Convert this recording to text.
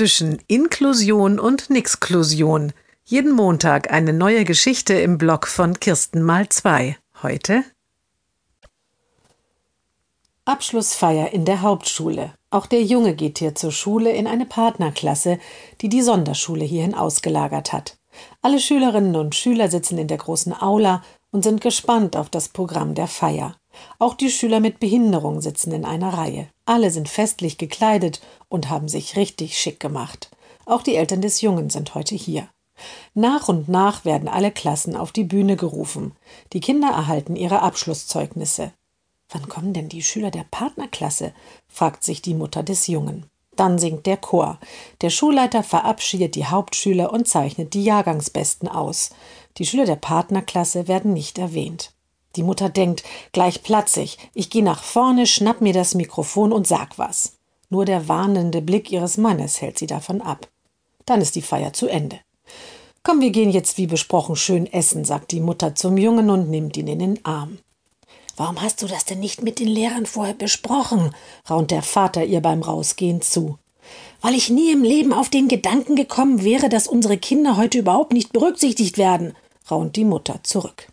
zwischen Inklusion und Nixklusion. Jeden Montag eine neue Geschichte im Blog von Kirsten mal zwei. Heute Abschlussfeier in der Hauptschule. Auch der Junge geht hier zur Schule in eine Partnerklasse, die die Sonderschule hierhin ausgelagert hat. Alle Schülerinnen und Schüler sitzen in der großen Aula und sind gespannt auf das Programm der Feier. Auch die Schüler mit Behinderung sitzen in einer Reihe. Alle sind festlich gekleidet und haben sich richtig schick gemacht. Auch die Eltern des Jungen sind heute hier. Nach und nach werden alle Klassen auf die Bühne gerufen. Die Kinder erhalten ihre Abschlusszeugnisse. Wann kommen denn die Schüler der Partnerklasse? fragt sich die Mutter des Jungen. Dann singt der Chor. Der Schulleiter verabschiedet die Hauptschüler und zeichnet die Jahrgangsbesten aus. Die Schüler der Partnerklasse werden nicht erwähnt. Die Mutter denkt, gleich platzig, ich gehe nach vorne, schnapp mir das Mikrofon und sag was. Nur der warnende Blick ihres Mannes hält sie davon ab. Dann ist die Feier zu Ende. Komm, wir gehen jetzt wie besprochen schön essen, sagt die Mutter zum Jungen und nimmt ihn in den Arm. Warum hast du das denn nicht mit den Lehrern vorher besprochen? raunt der Vater ihr beim Rausgehen zu. Weil ich nie im Leben auf den Gedanken gekommen wäre, dass unsere Kinder heute überhaupt nicht berücksichtigt werden, raunt die Mutter zurück.